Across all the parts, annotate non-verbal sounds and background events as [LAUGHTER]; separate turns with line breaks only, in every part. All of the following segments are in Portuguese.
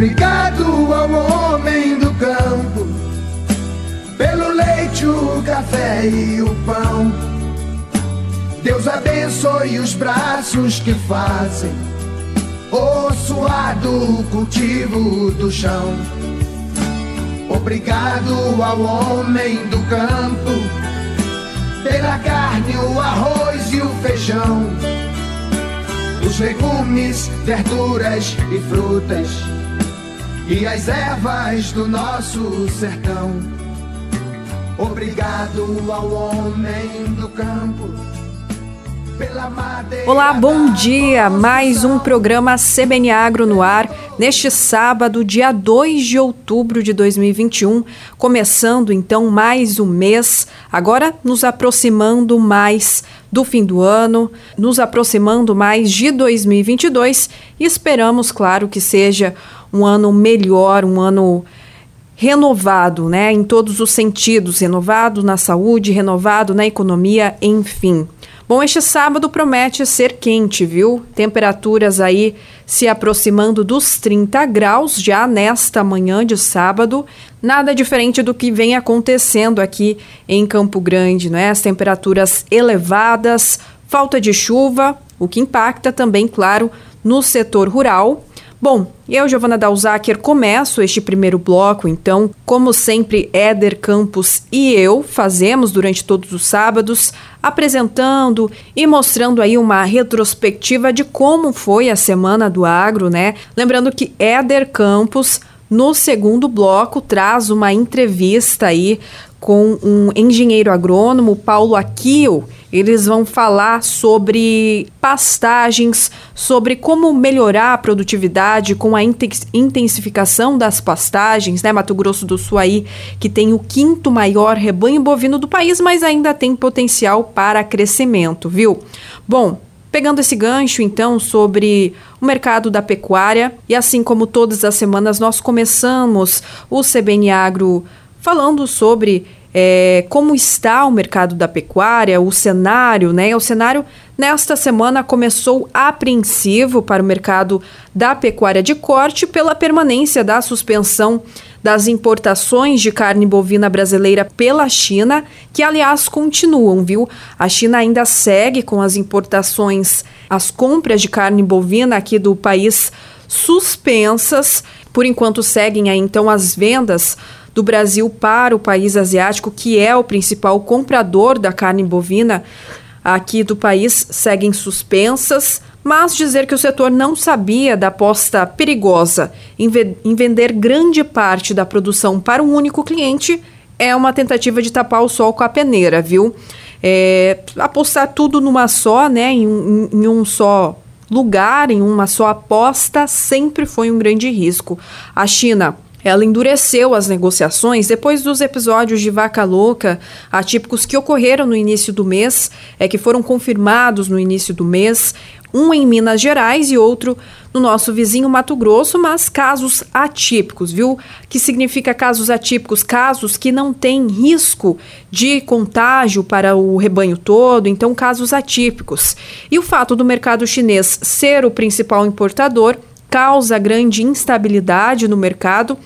Obrigado ao homem do campo, pelo leite, o café e o pão. Deus abençoe os braços que fazem o suado cultivo do chão. Obrigado ao homem do campo, pela carne, o arroz e o feijão, os legumes, verduras e frutas, e as ervas do nosso sertão. Obrigado ao homem do campo
Olá, bom dia! Mais um programa CBN Agro no ar, neste sábado, dia 2 de outubro de 2021, começando então mais um mês, agora nos aproximando mais do fim do ano, nos aproximando mais de 2022 e esperamos, claro, que seja um ano melhor, um ano renovado, né, em todos os sentidos, renovado na saúde, renovado na economia, enfim. Bom, este sábado promete ser quente, viu? Temperaturas aí se aproximando dos 30 graus já nesta manhã de sábado. Nada diferente do que vem acontecendo aqui em Campo Grande, né? As temperaturas elevadas, falta de chuva, o que impacta também, claro, no setor rural. Bom, eu, Giovana Dalzaker, começo este primeiro bloco, então, como sempre, Éder Campos e eu fazemos durante todos os sábados, apresentando e mostrando aí uma retrospectiva de como foi a semana do agro, né? Lembrando que Éder Campos, no segundo bloco, traz uma entrevista aí com um engenheiro agrônomo, Paulo Aquio. Eles vão falar sobre pastagens, sobre como melhorar a produtividade com a intensificação das pastagens, né? Mato Grosso do Sul aí, que tem o quinto maior rebanho bovino do país, mas ainda tem potencial para crescimento, viu? Bom, Pegando esse gancho, então, sobre o mercado da pecuária, e assim como todas as semanas, nós começamos o CBN Agro falando sobre é, como está o mercado da pecuária, o cenário, né? O cenário nesta semana começou apreensivo para o mercado da pecuária de corte pela permanência da suspensão das importações de carne bovina brasileira pela China, que aliás continuam, viu? A China ainda segue com as importações, as compras de carne bovina aqui do país suspensas. Por enquanto seguem aí então as vendas do Brasil para o país asiático, que é o principal comprador da carne bovina aqui do país, seguem suspensas. Mas dizer que o setor não sabia da aposta perigosa em, em vender grande parte da produção para um único cliente é uma tentativa de tapar o sol com a peneira, viu? É, apostar tudo numa só, né, em, em, em um só lugar, em uma só aposta, sempre foi um grande risco. A China ela endureceu as negociações depois dos episódios de vaca louca atípicos que ocorreram no início do mês, é que foram confirmados no início do mês, um em Minas Gerais e outro no nosso vizinho Mato Grosso, mas casos atípicos, viu? Que significa casos atípicos, casos que não têm risco de contágio para o rebanho todo, então casos atípicos. E o fato do mercado chinês ser o principal importador causa grande instabilidade no mercado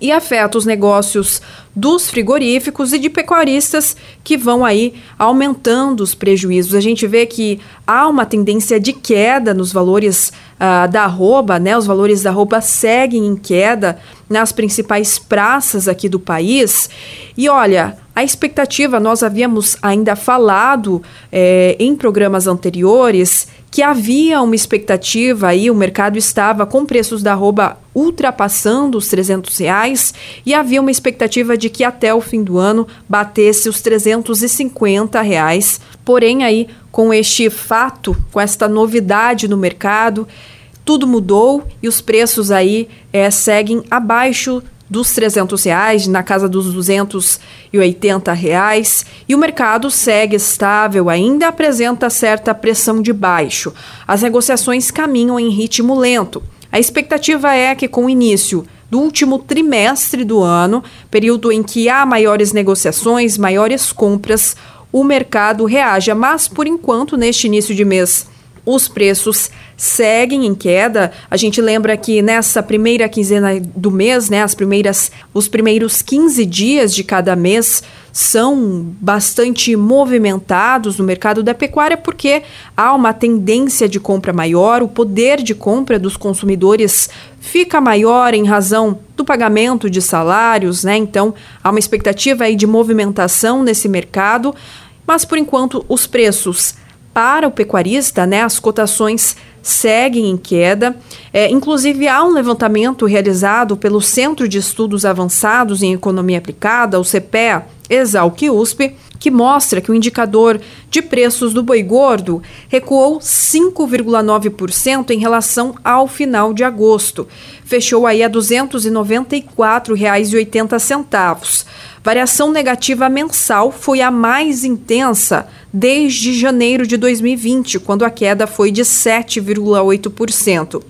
e afeta os negócios dos frigoríficos e de pecuaristas que vão aí aumentando os prejuízos. A gente vê que há uma tendência de queda nos valores uh, da arroba, né? Os valores da arroba seguem em queda nas principais praças aqui do país. E olha, a expectativa, nós havíamos ainda falado é, em programas anteriores que havia uma expectativa aí, o mercado estava com preços da arroba ultrapassando os 300 reais e havia uma expectativa de que até o fim do ano batesse os 350 reais. Porém, aí, com este fato, com esta novidade no mercado, tudo mudou e os preços aí é, seguem abaixo dos 300 reais, na casa dos 280 reais, e o mercado segue estável, ainda apresenta certa pressão de baixo. As negociações caminham em ritmo lento. A expectativa é que, com o início do último trimestre do ano, período em que há maiores negociações, maiores compras, o mercado reaja. Mas, por enquanto, neste início de mês os preços seguem em queda. A gente lembra que nessa primeira quinzena do mês, né, as primeiras, os primeiros 15 dias de cada mês são bastante movimentados no mercado da pecuária porque há uma tendência de compra maior, o poder de compra dos consumidores fica maior em razão do pagamento de salários, né? Então, há uma expectativa aí de movimentação nesse mercado, mas por enquanto os preços para o pecuarista, né, as cotações seguem em queda. É, inclusive, há um levantamento realizado pelo Centro de Estudos Avançados em Economia Aplicada, o CPEA, Exalc USP, que mostra que o indicador de preços do boi gordo recuou 5,9% em relação ao final de agosto. Fechou aí a R$ 294,80. Variação negativa mensal foi a mais intensa desde janeiro de 2020, quando a queda foi de 7,8%.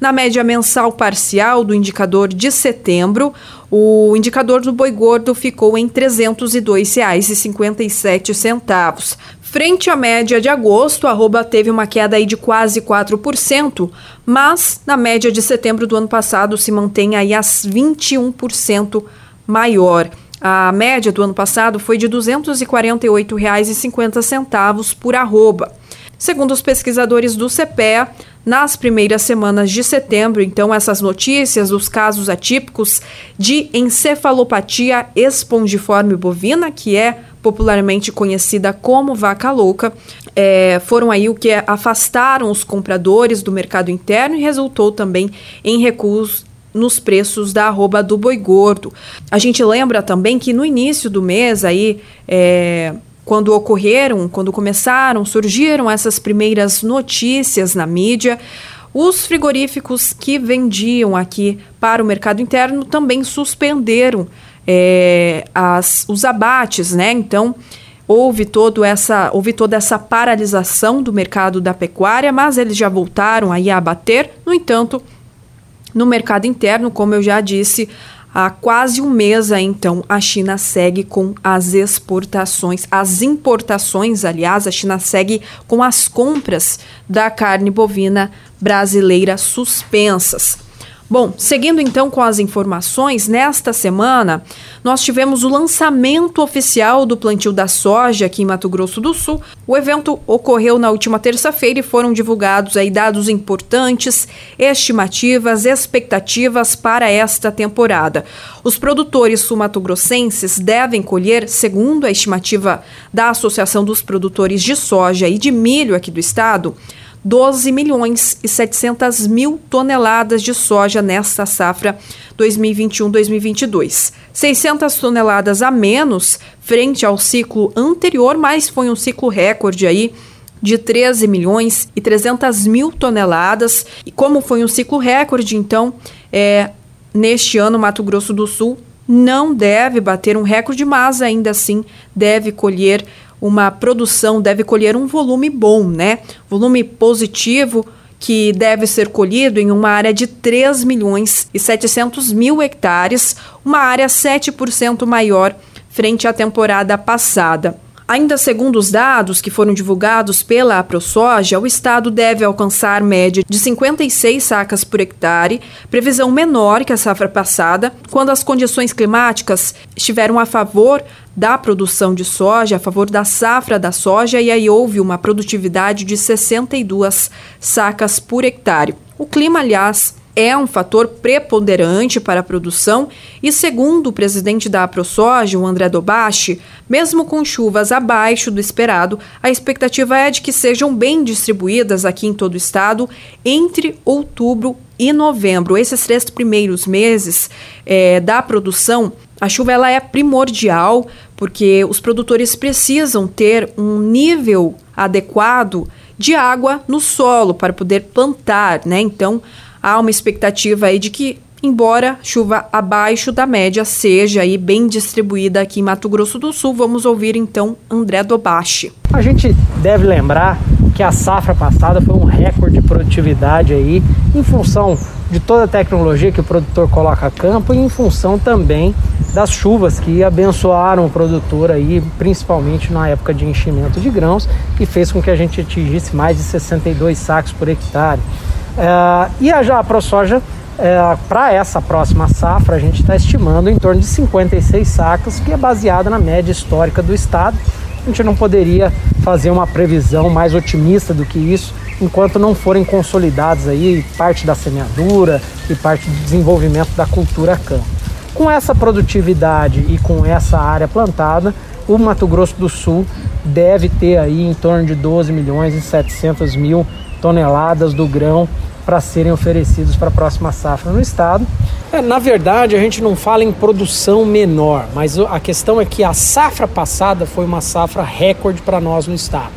Na média mensal parcial do indicador de setembro, o indicador do boi gordo ficou em R$ 302,57. Frente à média de agosto, a arroba teve uma queda aí de quase 4%, mas na média de setembro do ano passado se mantém aí a 21% maior. A média do ano passado foi de R$ 248,50 por arroba. Segundo os pesquisadores do CPEA, nas primeiras semanas de setembro, então, essas notícias dos casos atípicos de encefalopatia espongiforme bovina, que é popularmente conhecida como vaca louca, é, foram aí o que afastaram os compradores do mercado interno e resultou também em recuos nos preços da arroba do boi gordo. A gente lembra também que no início do mês aí, é, quando ocorreram, quando começaram, surgiram essas primeiras notícias na mídia, os frigoríficos que vendiam aqui para o mercado interno também suspenderam é, as, os abates, né? Então houve, todo essa, houve toda essa paralisação do mercado da pecuária, mas eles já voltaram aí a abater. No entanto, no mercado interno, como eu já disse, há quase um mês então, a China segue com as exportações, as importações, aliás, a China segue com as compras da carne bovina brasileira suspensas. Bom, seguindo então com as informações, nesta semana nós tivemos o lançamento oficial do plantio da soja aqui em Mato Grosso do Sul. O evento ocorreu na última terça-feira e foram divulgados aí dados importantes, estimativas, expectativas para esta temporada. Os produtores sul-mato-grossenses devem colher, segundo a estimativa da Associação dos Produtores de Soja e de Milho aqui do estado, 12 milhões e 700 mil toneladas de soja nesta safra 2021-2022. 600 toneladas a menos frente ao ciclo anterior, mas foi um ciclo recorde aí de 13 milhões e 300 mil toneladas. E como foi um ciclo recorde, então, é, neste ano, Mato Grosso do Sul não deve bater um recorde, mas ainda assim deve colher uma produção deve colher um volume bom, né? Volume positivo que deve ser colhido em uma área de 3 milhões e 700 mil hectares, uma área 7% maior frente à temporada passada. Ainda segundo os dados que foram divulgados pela AproSoja, o estado deve alcançar média de 56 sacas por hectare, previsão menor que a safra passada, quando as condições climáticas estiveram a favor da produção de soja, a favor da safra da soja, e aí houve uma produtividade de 62 sacas por hectare. O clima, aliás, é um fator preponderante para a produção e, segundo o presidente da AproSoja, o André Dobashi, mesmo com chuvas abaixo do esperado, a expectativa é de que sejam bem distribuídas aqui em todo o estado entre outubro e novembro. Esses três primeiros meses é, da produção, a chuva ela é primordial porque os produtores precisam ter um nível adequado de água no solo para poder plantar, né? Então, há uma expectativa aí de que, embora chuva abaixo da média seja aí bem distribuída aqui em Mato Grosso do Sul, vamos ouvir então André Dobashi.
A gente deve lembrar que a safra passada foi um recorde de produtividade aí, em função de toda a tecnologia que o produtor coloca a campo e em função também das chuvas que abençoaram o produtor aí, principalmente na época de enchimento de grãos, e fez com que a gente atingisse mais de 62 sacos por hectare. É, e a, a ProSoja, é, para essa próxima safra, a gente está estimando em torno de 56 sacos, que é baseada na média histórica do estado. A gente não poderia fazer uma previsão mais otimista do que isso, enquanto não forem consolidados aí parte da semeadura e parte do desenvolvimento da cultura campo. Com essa produtividade e com essa área plantada, o Mato Grosso do Sul deve ter aí em torno de 12 milhões e 700 mil toneladas do grão para serem oferecidos para a próxima safra no estado. É, na verdade, a gente não fala em produção menor, mas a questão é que a safra passada foi uma safra recorde para nós no estado.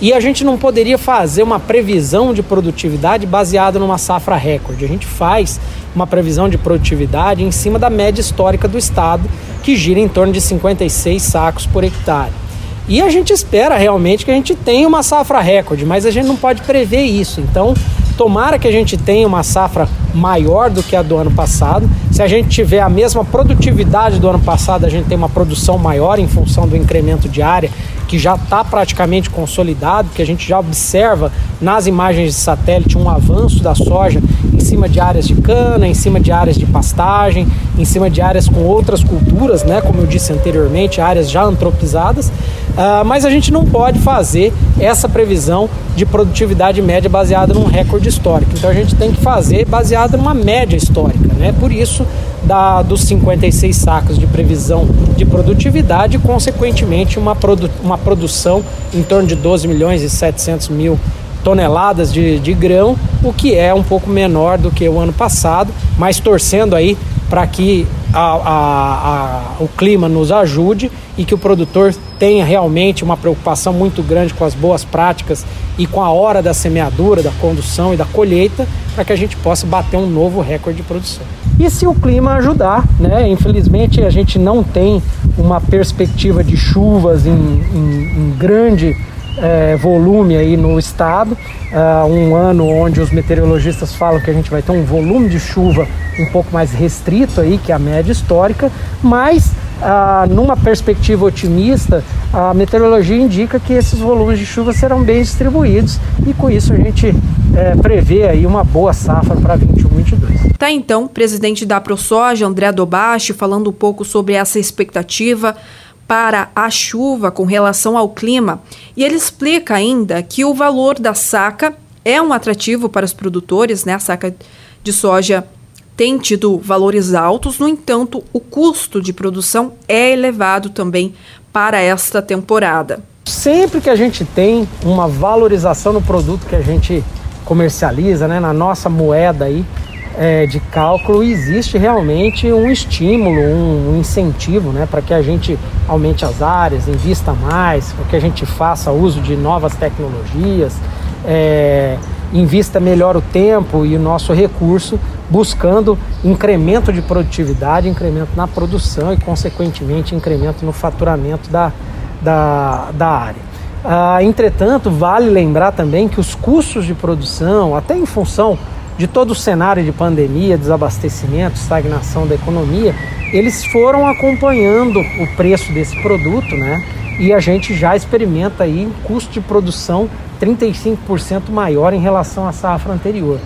E a gente não poderia fazer uma previsão de produtividade baseada numa safra recorde. A gente faz uma previsão de produtividade em cima da média histórica do estado, que gira em torno de 56 sacos por hectare. E a gente espera realmente que a gente tenha uma safra recorde, mas a gente não pode prever isso. Então, tomara que a gente tenha uma safra maior do que a do ano passado. Se a gente tiver a mesma produtividade do ano passado, a gente tem uma produção maior em função do incremento de área que já está praticamente consolidado, que a gente já observa nas imagens de satélite um avanço da soja cima de áreas de cana, em cima de áreas de pastagem, em cima de áreas com outras culturas, né, como eu disse anteriormente, áreas já antropizadas. Uh, mas a gente não pode fazer essa previsão de produtividade média baseada num recorde histórico. Então a gente tem que fazer baseada numa média histórica, né? Por isso da, dos 56 sacos de previsão de produtividade, consequentemente uma, produ, uma produção em torno de 12 milhões e 700 mil toneladas de, de grão, o que é um pouco menor do que o ano passado, mas torcendo aí para que a, a, a, o clima nos ajude e que o produtor tenha realmente uma preocupação muito grande com as boas práticas e com a hora da semeadura, da condução e da colheita, para que a gente possa bater um novo recorde de produção. E se o clima ajudar, né? Infelizmente a gente não tem uma perspectiva de chuvas em, em, em grande é, volume aí no estado. Uh, um ano onde os meteorologistas falam que a gente vai ter um volume de chuva um pouco mais restrito aí que a média histórica, mas uh, numa perspectiva otimista, a meteorologia indica que esses volumes de chuva serão bem distribuídos e com isso a gente é, prevê aí uma boa safra para 21, 22.
Tá então, presidente da ProSoja, André Dobachi, falando um pouco sobre essa expectativa para a chuva com relação ao clima, e ele explica ainda que o valor da saca é um atrativo para os produtores, né? A saca de soja tem tido valores altos, no entanto, o custo de produção é elevado também para esta temporada.
Sempre que a gente tem uma valorização no produto que a gente comercializa, né, na nossa moeda aí, é, de cálculo, existe realmente um estímulo, um, um incentivo né, para que a gente aumente as áreas, invista mais, para que a gente faça uso de novas tecnologias, é, invista melhor o tempo e o nosso recurso, buscando incremento de produtividade, incremento na produção e, consequentemente, incremento no faturamento da, da, da área. Ah, entretanto, vale lembrar também que os custos de produção, até em função de todo o cenário de pandemia, desabastecimento, estagnação da economia, eles foram acompanhando o preço desse produto, né? E a gente já experimenta aí um custo de produção 35% maior em relação à safra anterior.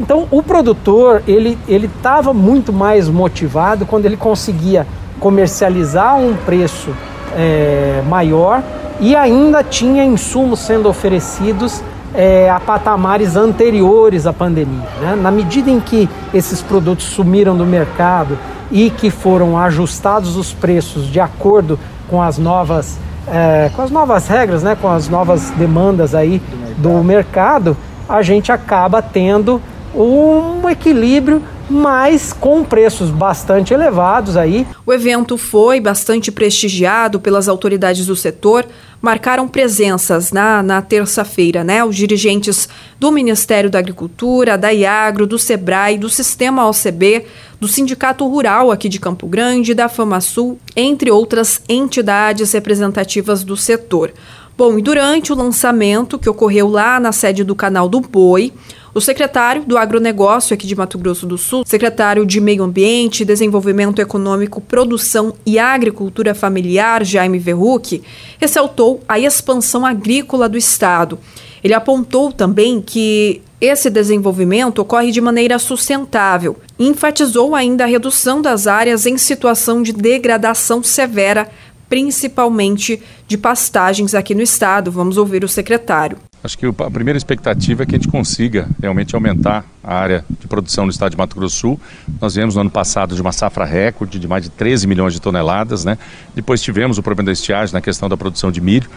Então, o produtor, ele ele estava muito mais motivado quando ele conseguia comercializar um preço é, maior e ainda tinha insumos sendo oferecidos é, a patamares anteriores à pandemia. Né? Na medida em que esses produtos sumiram do mercado e que foram ajustados os preços de acordo com as novas, é, com as novas regras, né? com as novas demandas aí do mercado, a gente acaba tendo um equilíbrio mas com preços bastante elevados aí.
O evento foi bastante prestigiado pelas autoridades do setor, marcaram presenças na, na terça-feira, né? Os dirigentes do Ministério da Agricultura, da Iagro, do Sebrae, do Sistema OCB, do Sindicato Rural aqui de Campo Grande, da FamaSul, entre outras entidades representativas do setor. Bom, e durante o lançamento que ocorreu lá na sede do canal do Boi, o secretário do Agronegócio aqui de Mato Grosso do Sul, secretário de Meio Ambiente, Desenvolvimento Econômico, Produção e Agricultura Familiar, Jaime Verruc, ressaltou a expansão agrícola do estado. Ele apontou também que esse desenvolvimento ocorre de maneira sustentável enfatizou ainda a redução das áreas em situação de degradação severa, principalmente de pastagens aqui no estado. Vamos ouvir o secretário.
Acho que a primeira expectativa é que a gente consiga realmente aumentar a área de produção no estado de Mato Grosso do Sul. Nós viemos no ano passado de uma safra recorde de mais de 13 milhões de toneladas, né? Depois tivemos o problema da estiagem na questão da produção de milho,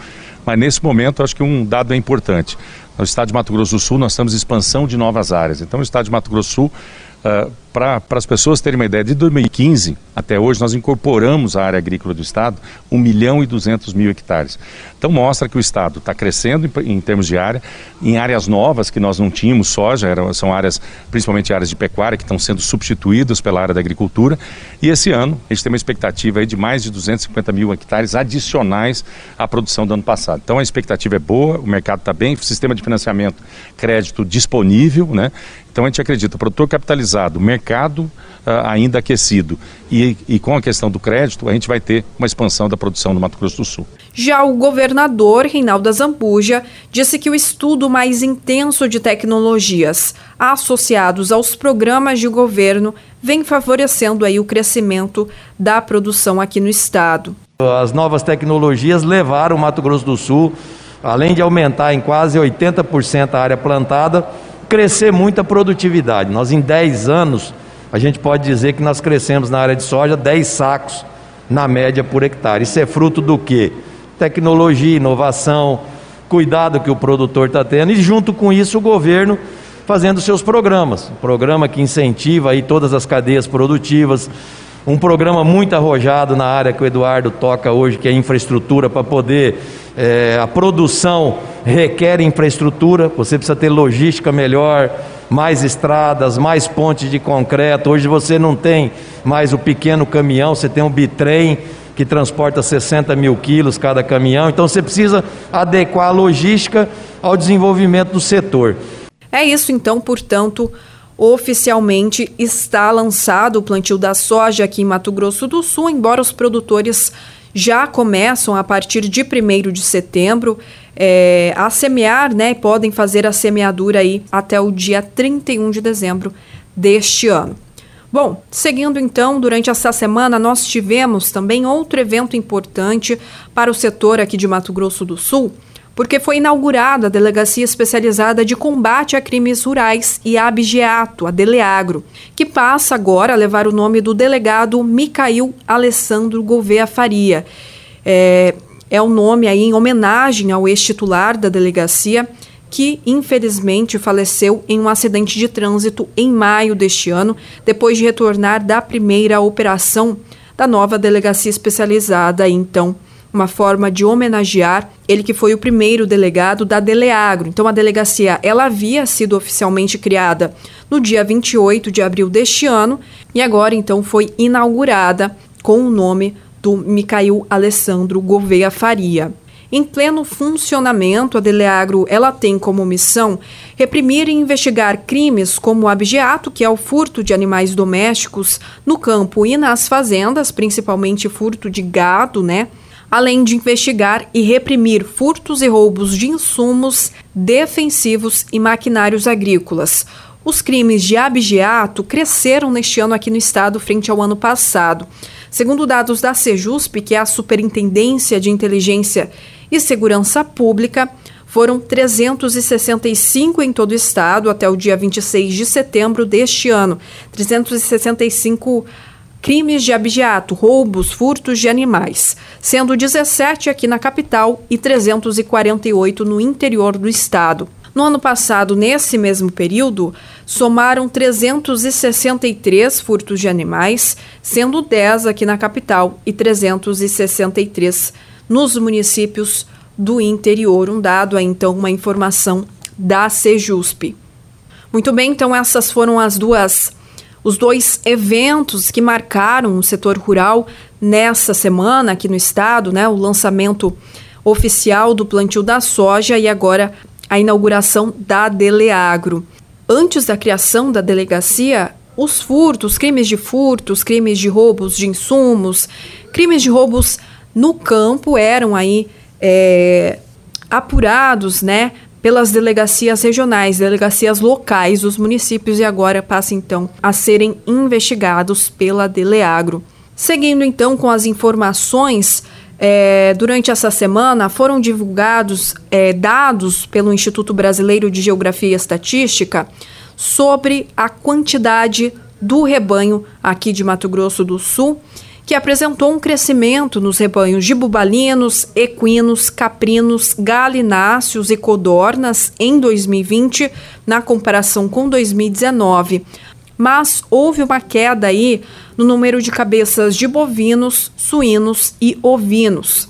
mas nesse momento acho que um dado é importante. No estado de Mato Grosso do Sul nós temos expansão de novas áreas. Então o estado de Mato Grosso do Sul Uh, para as pessoas terem uma ideia, de 2015 até hoje nós incorporamos a área agrícola do Estado 1 milhão e 200 mil hectares. Então mostra que o Estado está crescendo em, em, termos de área, em áreas novas que nós não tínhamos soja, eram, são áreas, principalmente áreas de pecuária, que estão sendo substituídas pela área da agricultura. E esse ano a gente tem uma expectativa de mais de 250 mil hectares adicionais à produção do ano passado. Então a expectativa é boa, o mercado está bem, o sistema de financiamento, crédito disponível, né? Então a gente acredita, produtor capitalizado, mercado uh, ainda aquecido e, e, com a questão do crédito, a gente vai ter uma expansão da produção no Mato Grosso do Sul.
Já o governador Reinaldo Zambuja disse que o estudo mais intenso de tecnologias associados aos programas de governo vem favorecendo aí o crescimento da produção aqui no estado.
As novas tecnologias levaram o Mato Grosso do Sul, além de aumentar em quase 80% a área plantada, crescer muito a produtividade. Nós, em 10 anos, a gente pode dizer que nós crescemos na área de soja 10 sacos na média por hectare. Isso é fruto do que? Tecnologia, inovação, cuidado que o produtor está tendo e, junto com isso, o governo fazendo seus programas. Um programa que incentiva aí todas as cadeias produtivas, um programa muito arrojado na área que o Eduardo toca hoje, que é infraestrutura para poder é, a produção requer infraestrutura, você precisa ter logística melhor, mais estradas, mais pontes de concreto. Hoje você não tem mais o pequeno caminhão, você tem um bitrem que transporta 60 mil quilos cada caminhão. Então você precisa adequar a logística ao desenvolvimento do setor.
É isso então, portanto, oficialmente está lançado o plantio da soja aqui em Mato Grosso do Sul, embora os produtores já começam a partir de 1 de setembro é, a semear, né? Podem fazer a semeadura aí até o dia 31 de dezembro deste ano. Bom, seguindo então, durante essa semana nós tivemos também outro evento importante para o setor aqui de Mato Grosso do Sul, porque foi inaugurada a Delegacia Especializada de Combate a Crimes Rurais e Abigeato, a Deleagro, que passa agora a levar o nome do delegado Micail Alessandro Gouveia Faria. É, é o nome aí em homenagem ao ex-titular da delegacia, que infelizmente faleceu em um acidente de trânsito em maio deste ano, depois de retornar da primeira operação da nova delegacia especializada, então uma forma de homenagear ele que foi o primeiro delegado da Deleagro. Então a delegacia ela havia sido oficialmente criada no dia 28 de abril deste ano e agora então foi inaugurada com o nome do Micael Alessandro Gouveia Faria. Em pleno funcionamento, a Deleagro ela tem como missão reprimir e investigar crimes como o abjeato, que é o furto de animais domésticos no campo e nas fazendas, principalmente furto de gado, né? Além de investigar e reprimir furtos e roubos de insumos defensivos e maquinários agrícolas. Os crimes de abigeato cresceram neste ano aqui no estado frente ao ano passado. Segundo dados da Sejusp, que é a Superintendência de Inteligência e Segurança Pública, foram 365 em todo o estado até o dia 26 de setembro deste ano. 365 crimes de abigeato, roubos, furtos de animais, sendo 17 aqui na capital e 348 no interior do estado. No ano passado, nesse mesmo período, somaram 363 furtos de animais, sendo 10 aqui na capital e 363 nos municípios do interior. Um dado é então uma informação da Sejusp. Muito bem, então essas foram as duas os dois eventos que marcaram o setor rural nessa semana aqui no estado, né? O lançamento oficial do plantio da soja e agora a inauguração da Deleagro. antes da criação da delegacia, os furtos, crimes de furtos, crimes de roubos de insumos, crimes de roubos no campo eram aí é, apurados, né, pelas delegacias regionais, delegacias locais dos municípios e agora passa então a serem investigados pela Deleagro. Seguindo então com as informações, é, durante essa semana foram divulgados é, dados pelo Instituto Brasileiro de Geografia e Estatística sobre a quantidade do rebanho aqui de Mato Grosso do Sul que apresentou um crescimento nos rebanhos de bubalinos, equinos, caprinos, galináceos e codornas em 2020, na comparação com 2019. Mas houve uma queda aí no número de cabeças de bovinos, suínos e ovinos.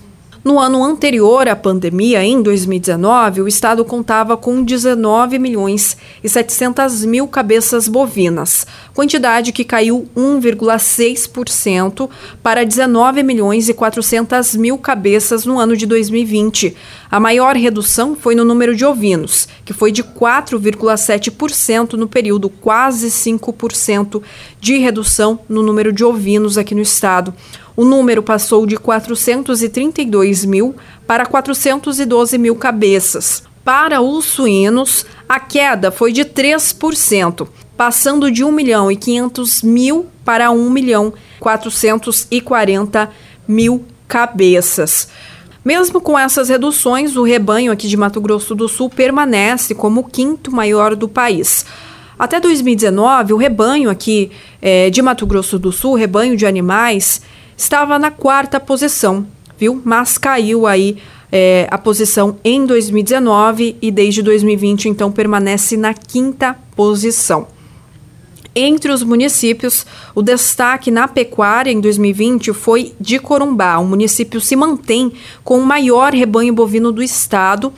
No ano anterior à pandemia, em 2019, o estado contava com 19 milhões e 700 mil cabeças bovinas, quantidade que caiu 1,6% para 19 milhões e 400 mil cabeças no ano de 2020. A maior redução foi no número de ovinos, que foi de 4,7% no período, quase 5% de redução no número de ovinos aqui no estado. O número passou de 432 mil para 412 mil cabeças. Para os suínos, a queda foi de 3%, passando de 1 milhão e 500 mil para 1 milhão 440 mil cabeças. Mesmo com essas reduções, o rebanho aqui de Mato Grosso do Sul permanece como o quinto maior do país. Até 2019, o rebanho aqui é, de Mato Grosso do Sul, rebanho de animais, estava na quarta posição, viu? Mas caiu aí é, a posição em 2019 e desde 2020 então permanece na quinta posição. Entre os municípios, o destaque na pecuária em 2020 foi de Corumbá. O município se mantém com o maior rebanho bovino do estado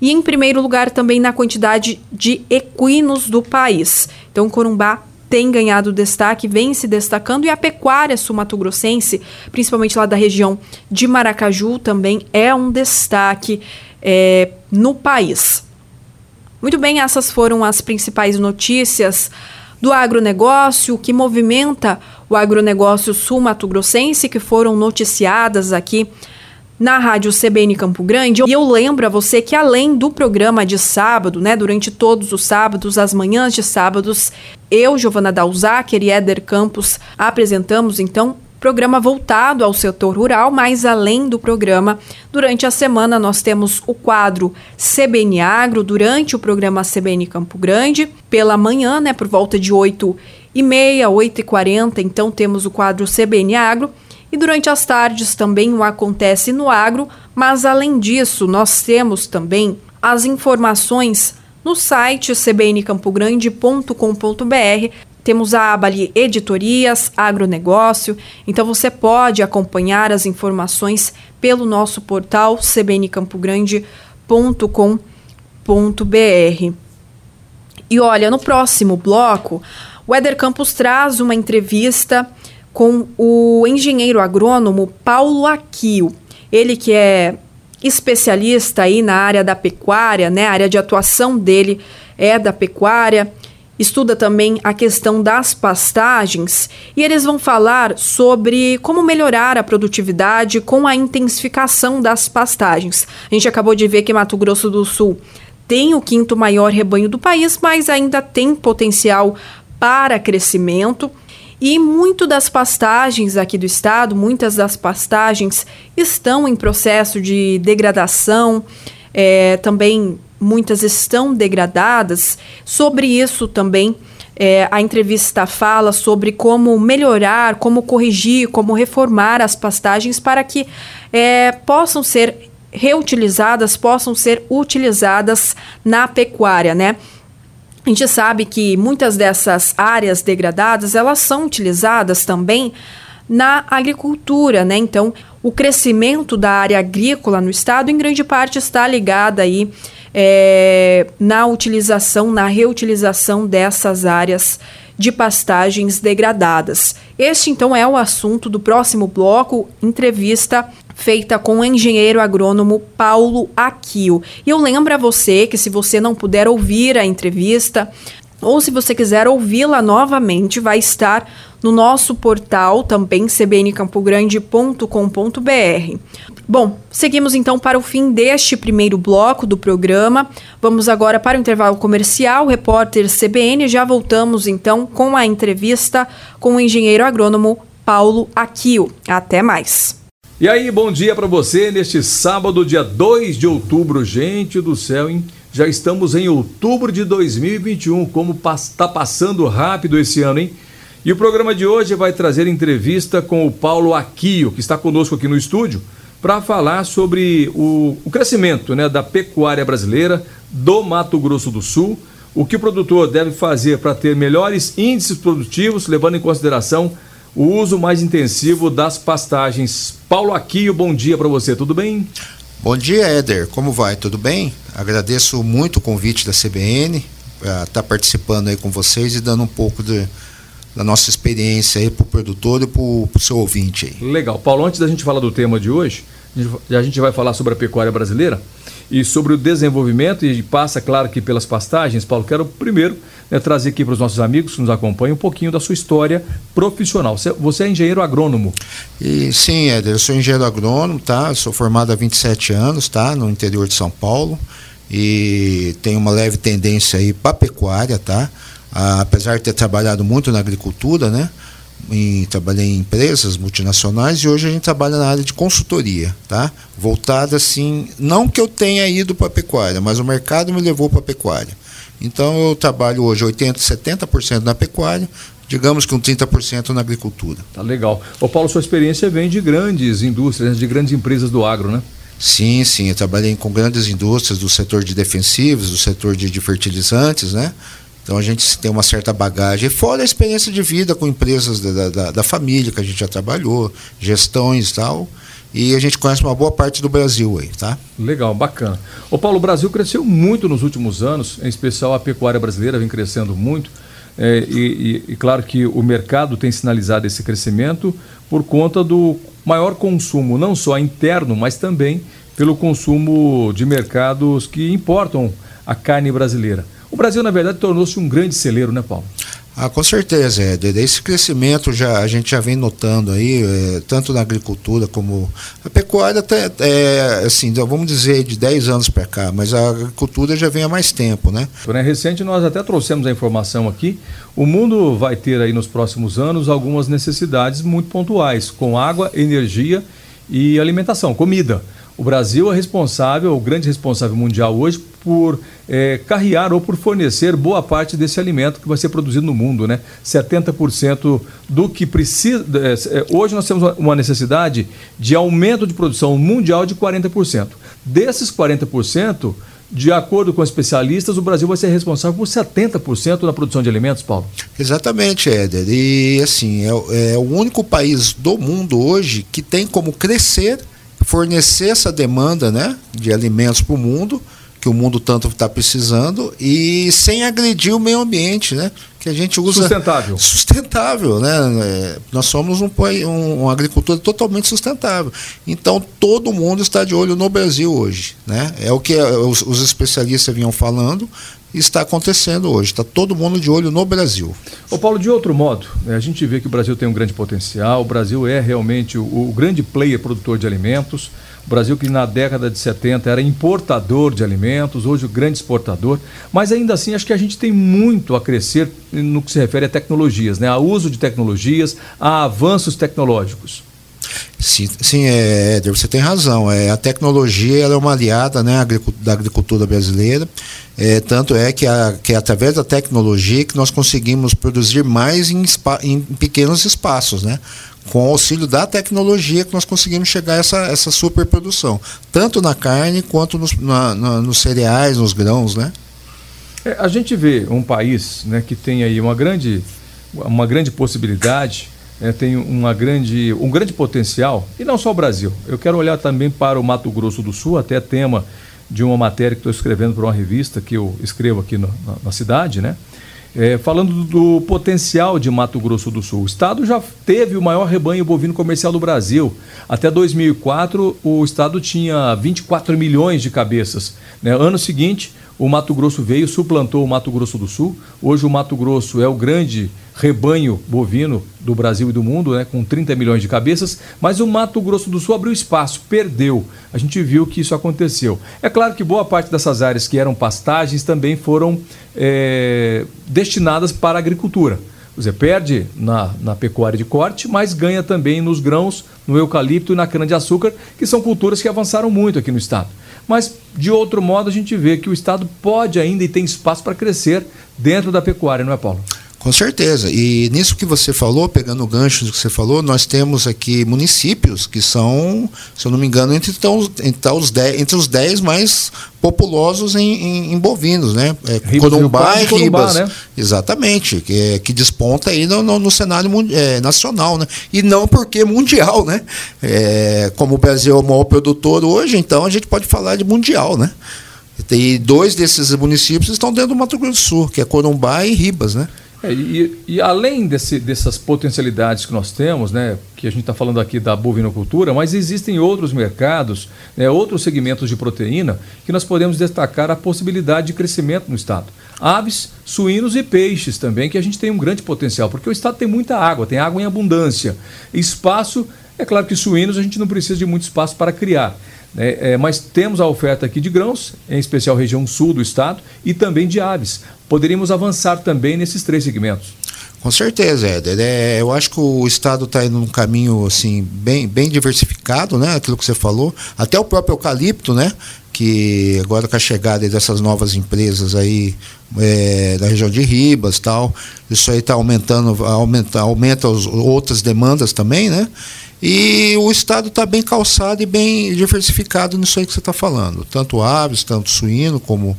e em primeiro lugar também na quantidade de equinos do país. Então, Corumbá tem ganhado destaque, vem se destacando, e a pecuária sumatogrossense, principalmente lá da região de Maracaju, também é um destaque é, no país. Muito bem, essas foram as principais notícias do agronegócio que movimenta o agronegócio sul-mato-grossense, que foram noticiadas aqui na Rádio CBN Campo Grande. E eu lembro a você que além do programa de sábado, né, durante todos os sábados, as manhãs de sábados, eu, Giovana Dalzaker e Éder Campos apresentamos então programa voltado ao setor rural, mas além do programa, durante a semana nós temos o quadro CBN Agro, durante o programa CBN Campo Grande, pela manhã, né, por volta de 8 e meia, 8 e 40, então temos o quadro CBN Agro, e durante as tardes também o Acontece no Agro, mas além disso, nós temos também as informações no site cbncampogrande.com.br. Temos a aba ali Editorias, Agronegócio, então você pode acompanhar as informações pelo nosso portal cbncampogrande.com.br. E olha, no próximo bloco, o Eder Campos traz uma entrevista com o engenheiro agrônomo Paulo Aquio. Ele que é especialista aí na área da pecuária, né? A área de atuação dele é da pecuária. Estuda também a questão das pastagens e eles vão falar sobre como melhorar a produtividade com a intensificação das pastagens. A gente acabou de ver que Mato Grosso do Sul tem o quinto maior rebanho do país, mas ainda tem potencial para crescimento. E muito das pastagens aqui do estado, muitas das pastagens estão em processo de degradação, é, também muitas estão degradadas. Sobre isso também é, a entrevista fala sobre como melhorar, como corrigir, como reformar as pastagens para que é, possam ser reutilizadas, possam ser utilizadas na pecuária, né? A gente sabe que muitas dessas áreas degradadas, elas são utilizadas também na agricultura, né? Então, o crescimento da área agrícola no estado, em grande parte, está ligado aí é, na utilização, na reutilização dessas áreas de pastagens degradadas. Este, então, é o assunto do próximo bloco, entrevista feita com o engenheiro agrônomo Paulo Aquio. E eu lembro a você que se você não puder ouvir a entrevista, ou se você quiser ouvi-la novamente, vai estar no nosso portal também cbncampogrande.com.br. Bom, seguimos então para o fim deste primeiro bloco do programa. Vamos agora para o intervalo comercial. Repórter CBN, já voltamos então com a entrevista com o engenheiro agrônomo Paulo Aquio. Até mais.
E aí, bom dia para você neste sábado, dia 2 de outubro. Gente do céu, hein? Já estamos em outubro de 2021. Como está passando rápido esse ano, hein? E o programa de hoje vai trazer entrevista com o Paulo Aquio, que está conosco aqui no estúdio, para falar sobre o, o crescimento né, da pecuária brasileira, do Mato Grosso do Sul, o que o produtor deve fazer para ter melhores índices produtivos, levando em consideração o uso mais intensivo das pastagens. Paulo Aquio, bom dia para você, tudo bem?
Bom dia, Éder. Como vai? Tudo bem? Agradeço muito o convite da CBN para estar tá participando aí com vocês e dando um pouco de, da nossa experiência aí para o produtor e para o seu ouvinte aí.
Legal. Paulo, antes da gente falar do tema de hoje, a gente vai falar sobre a pecuária brasileira e sobre o desenvolvimento e passa, claro, que pelas pastagens. Paulo, quero primeiro né, trazer aqui para os nossos amigos que nos acompanham um pouquinho da sua história profissional. Você, você é engenheiro agrônomo?
E, sim, Éder, eu sou engenheiro agrônomo, tá? sou formado há 27 anos, tá? No interior de São Paulo e tenho uma leve tendência aí para pecuária, tá? Apesar de ter trabalhado muito na agricultura, né? Em, trabalhei em empresas multinacionais e hoje a gente trabalha na área de consultoria, tá? Voltada assim, não que eu tenha ido para a pecuária, mas o mercado me levou para a pecuária. Então eu trabalho hoje 80, 70% na pecuária, digamos que um 30% na agricultura.
Tá legal. Ô Paulo, sua experiência vem de grandes indústrias, de grandes empresas do agro, né?
Sim, sim. Eu trabalhei com grandes indústrias do setor de defensivos, do setor de, de fertilizantes, né? Então a gente tem uma certa bagagem. Fora a experiência de vida com empresas da, da, da família que a gente já trabalhou, gestões e tal. E a gente conhece uma boa parte do Brasil aí, tá?
Legal, bacana. O Paulo, o Brasil cresceu muito nos últimos anos, em especial a pecuária brasileira vem crescendo muito. É, e, e, e, claro que o mercado tem sinalizado esse crescimento por conta do maior consumo, não só interno, mas também pelo consumo de mercados que importam a carne brasileira. O Brasil, na verdade, tornou-se um grande celeiro, né, Paulo?
Ah, com certeza, é. Esse crescimento já, a gente já vem notando aí, é, tanto na agricultura como a pecuária, até, é, assim, vamos dizer, de 10 anos para cá, mas a agricultura já vem há mais tempo, né?
É recente nós até trouxemos a informação aqui, o mundo vai ter aí nos próximos anos algumas necessidades muito pontuais, com água, energia e alimentação, comida. O Brasil é responsável, o grande responsável mundial hoje, por é, carrear ou por fornecer boa parte desse alimento que vai ser produzido no mundo, né? 70% do que precisa. É, é, hoje nós temos uma necessidade de aumento de produção mundial de 40%. Desses 40%, de acordo com especialistas, o Brasil vai ser responsável por 70% da produção de alimentos, Paulo.
Exatamente, Éder. E assim, é, é o único país do mundo hoje que tem como crescer fornecer essa demanda né, de alimentos para o mundo, que o mundo tanto está precisando, e sem agredir o meio ambiente, né? Que a gente usa.
Sustentável.
Sustentável, né? É, nós somos um, um, uma agricultura totalmente sustentável. Então todo mundo está de olho no Brasil hoje. Né? É o que os, os especialistas vinham falando está acontecendo hoje. Está todo mundo de olho no Brasil.
Ô Paulo, de outro modo, né, a gente vê que o Brasil tem um grande potencial, o Brasil é realmente o, o grande player produtor de alimentos. O Brasil que na década de 70 era importador de alimentos, hoje o grande exportador, mas ainda assim acho que a gente tem muito a crescer no que se refere a tecnologias, né? a uso de tecnologias, a avanços tecnológicos.
Sim, sim é, você tem razão. É, a tecnologia é uma aliada né, da agricultura brasileira. É, tanto é que, a, que é através da tecnologia que nós conseguimos produzir mais em, em pequenos espaços, né? com o auxílio da tecnologia que nós conseguimos chegar a essa, essa superprodução, tanto na carne quanto nos, na, na, nos cereais, nos grãos, né?
É, a gente vê um país né, que tem aí uma grande, uma grande possibilidade é, tem uma grande, um grande potencial, e não só o Brasil. Eu quero olhar também para o Mato Grosso do Sul, até tema de uma matéria que estou escrevendo para uma revista que eu escrevo aqui no, na, na, cidade, né? É, falando do potencial de Mato Grosso do Sul. O estado já teve o maior rebanho bovino comercial do Brasil. Até 2004, o estado tinha 24 milhões de cabeças. Né? Ano seguinte, o Mato Grosso veio, suplantou o Mato Grosso do Sul. Hoje o Mato Grosso é o grande rebanho bovino do Brasil e do mundo, né, com 30 milhões de cabeças, mas o Mato Grosso do Sul abriu espaço, perdeu. A gente viu que isso aconteceu. É claro que boa parte dessas áreas que eram pastagens também foram é, destinadas para a agricultura. Você perde na, na pecuária de corte, mas ganha também nos grãos, no eucalipto e na cana-de-açúcar, que são culturas que avançaram muito aqui no estado. Mas, de outro modo, a gente vê que o estado pode ainda e tem espaço para crescer dentro da pecuária, não é, Paulo?
Com certeza. E nisso que você falou, pegando o gancho do que você falou, nós temos aqui municípios que são, se eu não me engano, entre, então, entre, os, dez, entre os dez mais populosos em, em, em bovinos, né? É, Ribas Corumbá e Ribas. Né? Exatamente, que, é, que desponta aí no, no, no cenário é, nacional, né? E não porque mundial, né? É, como o Brasil é o maior produtor hoje, então a gente pode falar de mundial, né? E dois desses municípios estão dentro do Mato Grosso do Sul, que é Corumbá e Ribas, né?
É, e, e, além desse, dessas potencialidades que nós temos, né, que a gente está falando aqui da bovinocultura, mas existem outros mercados, né, outros segmentos de proteína que nós podemos destacar a possibilidade de crescimento no estado. Aves, suínos e peixes também, que a gente tem um grande potencial, porque o estado tem muita água, tem água em abundância. Espaço, é claro que suínos a gente não precisa de muito espaço para criar. É, é, mas temos a oferta aqui de grãos, em especial região sul do estado, e também de aves. Poderíamos avançar também nesses três segmentos.
Com certeza, Éder. É, eu acho que o Estado está indo num caminho assim, bem, bem diversificado, né? Aquilo que você falou. Até o próprio eucalipto, né? Que agora com a chegada dessas novas empresas aí é, da região de Ribas tal, isso aí está aumentando, aumenta, aumenta as outras demandas também, né? E o Estado está bem calçado e bem diversificado nisso aí que você está falando. Tanto aves, tanto suíno, como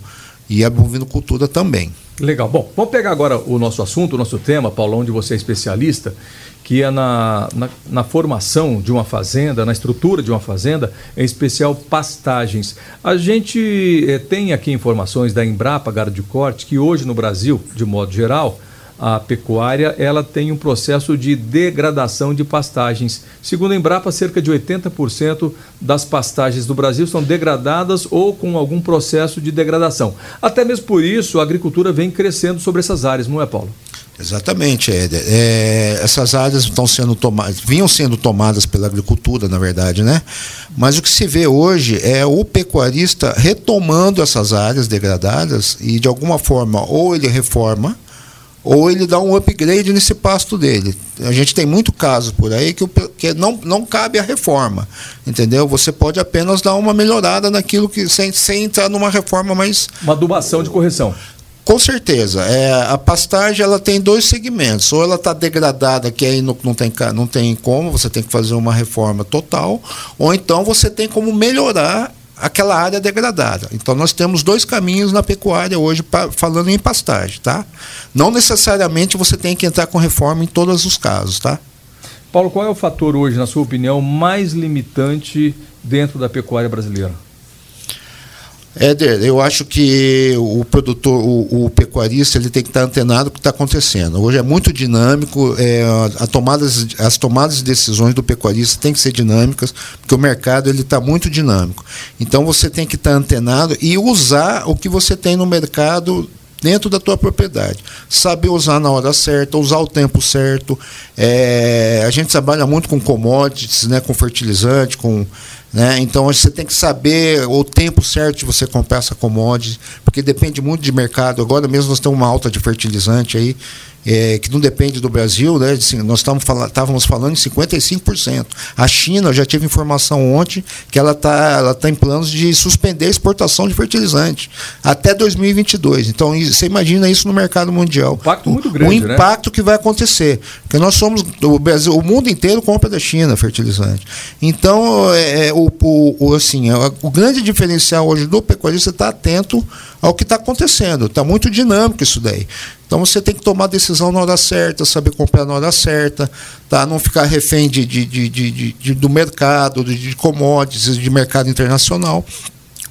e a bovinocultura também.
Legal. Bom, vamos pegar agora o nosso assunto, o nosso tema, Paulo, onde você é especialista, que é na, na, na, formação de uma fazenda, na estrutura de uma fazenda, em especial pastagens. A gente eh, tem aqui informações da Embrapa Gado de Corte que hoje no Brasil, de modo geral, a pecuária ela tem um processo de degradação de pastagens. Segundo a Embrapa, cerca de 80% das pastagens do Brasil são degradadas ou com algum processo de degradação. Até mesmo por isso, a agricultura vem crescendo sobre essas áreas, não é, Paulo?
Exatamente, Éder. É, essas áreas estão sendo tomadas, vinham sendo tomadas pela agricultura, na verdade, né? Mas o que se vê hoje é o pecuarista retomando essas áreas degradadas e de alguma forma ou ele reforma ou ele dá um upgrade nesse pasto dele. A gente tem muito caso por aí que, que não, não cabe a reforma, entendeu? Você pode apenas dar uma melhorada naquilo que sem, sem entrar numa reforma mais...
Uma adubação de correção.
Com certeza. É, a pastagem ela tem dois segmentos. Ou ela está degradada, que aí não, não, tem, não tem como, você tem que fazer uma reforma total, ou então você tem como melhorar aquela área degradada. Então nós temos dois caminhos na pecuária hoje pra, falando em pastagem, tá? Não necessariamente você tem que entrar com reforma em todos os casos, tá?
Paulo, qual é o fator hoje, na sua opinião, mais limitante dentro da pecuária brasileira?
Éder, eu acho que o produtor, o, o pecuarista, ele tem que estar antenado com o que está acontecendo. Hoje é muito dinâmico, é, a tomadas, as tomadas de decisões do pecuarista têm que ser dinâmicas, porque o mercado ele está muito dinâmico. Então você tem que estar antenado e usar o que você tem no mercado dentro da tua propriedade. Saber usar na hora certa, usar o tempo certo. É, a gente trabalha muito com commodities, né, com fertilizante, com né? Então você tem que saber o tempo certo de você comprar essa commodity, porque depende muito de mercado. Agora mesmo nós temos uma alta de fertilizante aí, é, que não depende do Brasil, né? nós estávamos falando, em 55%. A China, já tive informação ontem que ela está ela tá em planos de suspender a exportação de fertilizante até 2022. Então você imagina isso no mercado mundial. Um
impacto muito grande,
O né? impacto né? que vai acontecer. Porque nós somos, o Brasil, o mundo inteiro compra da China fertilizante. Então, é, é o, o, o, assim, é, o grande diferencial hoje do pecuarista está atento ao que está acontecendo. Está muito dinâmico isso daí. Então você tem que tomar a decisão na hora certa, saber comprar na hora certa, tá? não ficar refém de, de, de, de do mercado, de, commodities, de mercado internacional,